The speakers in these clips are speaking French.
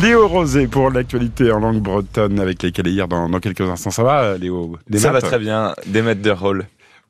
Léo Rosé pour l'actualité en langue bretonne avec les hier dans, dans quelques instants. Ça va, Léo? Des Ça va très bien. Des maîtres de rôle.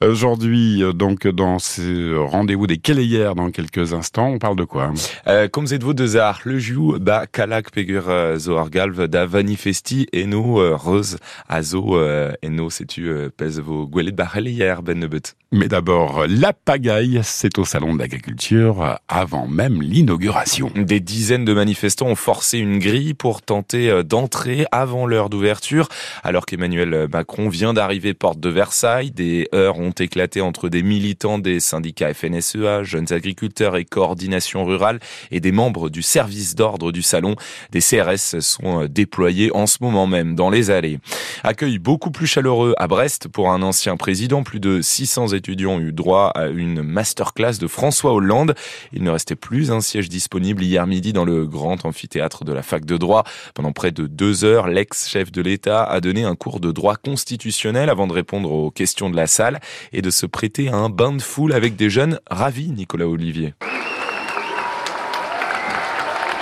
Aujourd'hui, euh, donc dans ce rendez-vous des hier dans quelques instants, on parle de quoi euh, Comme vous deux arts, le joue ba kalak pegur euh, zo galv da vanifesti et nous euh, rose azo et nous sais-tu pèse vos gouelet de hier ben nebet. Mais d'abord, la pagaille, c'est au salon de l'agriculture avant même l'inauguration. Des dizaines de manifestants ont forcé une grille pour tenter d'entrer avant l'heure d'ouverture, alors qu'Emmanuel Macron vient d'arriver porte de Versailles. Des heures ont éclaté entre des militants des syndicats FNSEA, jeunes agriculteurs et coordination rurale et des membres du service d'ordre du salon. Des CRS sont déployés en ce moment même dans les allées. Accueil beaucoup plus chaleureux à Brest pour un ancien président. Plus de 600 étudiants ont eu droit à une masterclass de François Hollande. Il ne restait plus un siège disponible hier midi dans le grand amphithéâtre de la fac de droit. Pendant près de deux heures, l'ex-chef de l'État a donné un cours de droit constitutionnel avant de répondre aux questions de la salle et de se prêter à un bain de foule avec des jeunes ravis, Nicolas Olivier.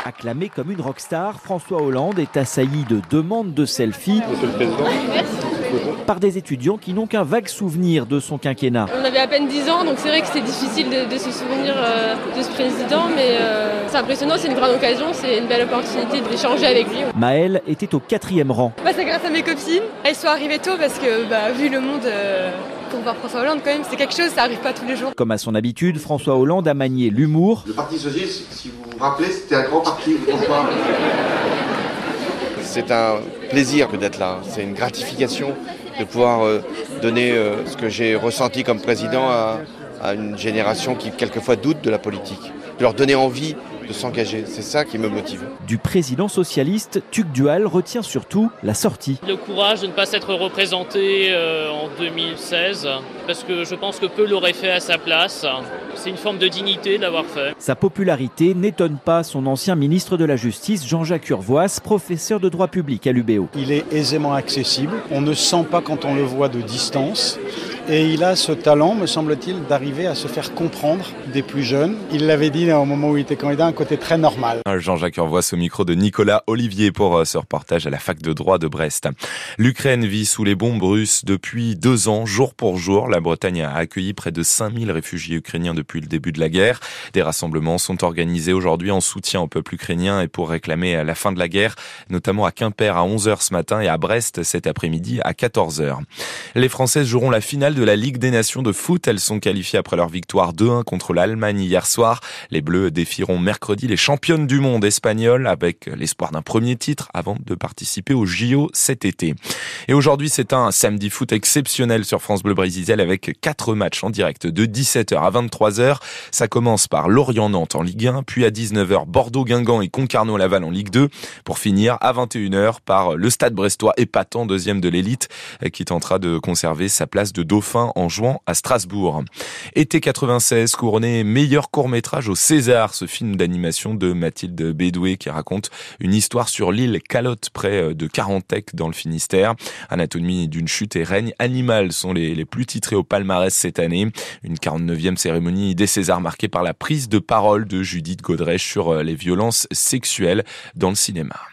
Acclamé comme une rockstar, François Hollande est assailli de demandes de selfies par des étudiants qui n'ont qu'un vague souvenir de son quinquennat. On avait à peine 10 ans, donc c'est vrai que c'est difficile de, se souvenir euh, de ce président, mais euh, c'est impressionnant, c'est une grande occasion, c'est une belle opportunité d'échanger avec lui. Maëlle était au quatrième rang. Bah, c'est grâce à mes copines. Elles sont arrivées tôt parce que, bah, vu le monde... Euh, pour voir François Hollande, quand même, c'est quelque chose, ça arrive pas tous les jours. Comme à son habitude, François Hollande a manié l'humour. Le Parti Socialiste, si vous vous rappelez, c'était un grand parti, C'est un plaisir d'être là, c'est une gratification de pouvoir euh, donner euh, ce que j'ai ressenti comme président à, à une génération qui quelquefois doute de la politique, de leur donner envie de s'engager. C'est ça qui me motive. Du président socialiste, Tuc Dual retient surtout la sortie. Le courage de ne pas s'être représenté euh, en 2016, parce que je pense que peu l'aurait fait à sa place. C'est une forme de dignité d'avoir fait. Sa popularité n'étonne pas son ancien ministre de la Justice, Jean-Jacques Urvoas, professeur de droit public à l'UBO. Il est aisément accessible, on ne sent pas quand on le voit de distance. Et il a ce talent, me semble-t-il, d'arriver à se faire comprendre des plus jeunes. Il l'avait dit au moment où il était candidat, un côté très normal. Jean-Jacques envoie ce micro de Nicolas Olivier pour euh, ce reportage à la fac de droit de Brest. L'Ukraine vit sous les bombes russes depuis deux ans, jour pour jour. La Bretagne a accueilli près de 5000 réfugiés ukrainiens depuis le début de la guerre. Des rassemblements sont organisés aujourd'hui en soutien au peuple ukrainien et pour réclamer la fin de la guerre, notamment à Quimper à 11h ce matin et à Brest cet après-midi à 14h. Les Françaises joueront la finale de la Ligue des Nations de foot. Elles sont qualifiées après leur victoire 2-1 contre l'Allemagne hier soir. Les Bleus défieront mercredi les championnes du monde espagnoles avec l'espoir d'un premier titre avant de participer au JO cet été. Et aujourd'hui, c'est un samedi foot exceptionnel sur France Bleu Brésil avec quatre matchs en direct de 17h à 23h. Ça commence par Lorient-Nantes en Ligue 1, puis à 19h Bordeaux-Guingamp et Concarneau-Laval en Ligue 2 pour finir à 21h par le Stade Brestois épatant deuxième de l'élite qui tentera de conserver sa place de en jouant à Strasbourg. Été 96, couronné meilleur court-métrage au César, ce film d'animation de Mathilde Bédoué qui raconte une histoire sur l'île Calotte près de Carantec dans le Finistère. Anatomie d'une chute et règne animal sont les, les plus titrés au palmarès cette année. Une 49e cérémonie des Césars marquée par la prise de parole de Judith Godrèche sur les violences sexuelles dans le cinéma.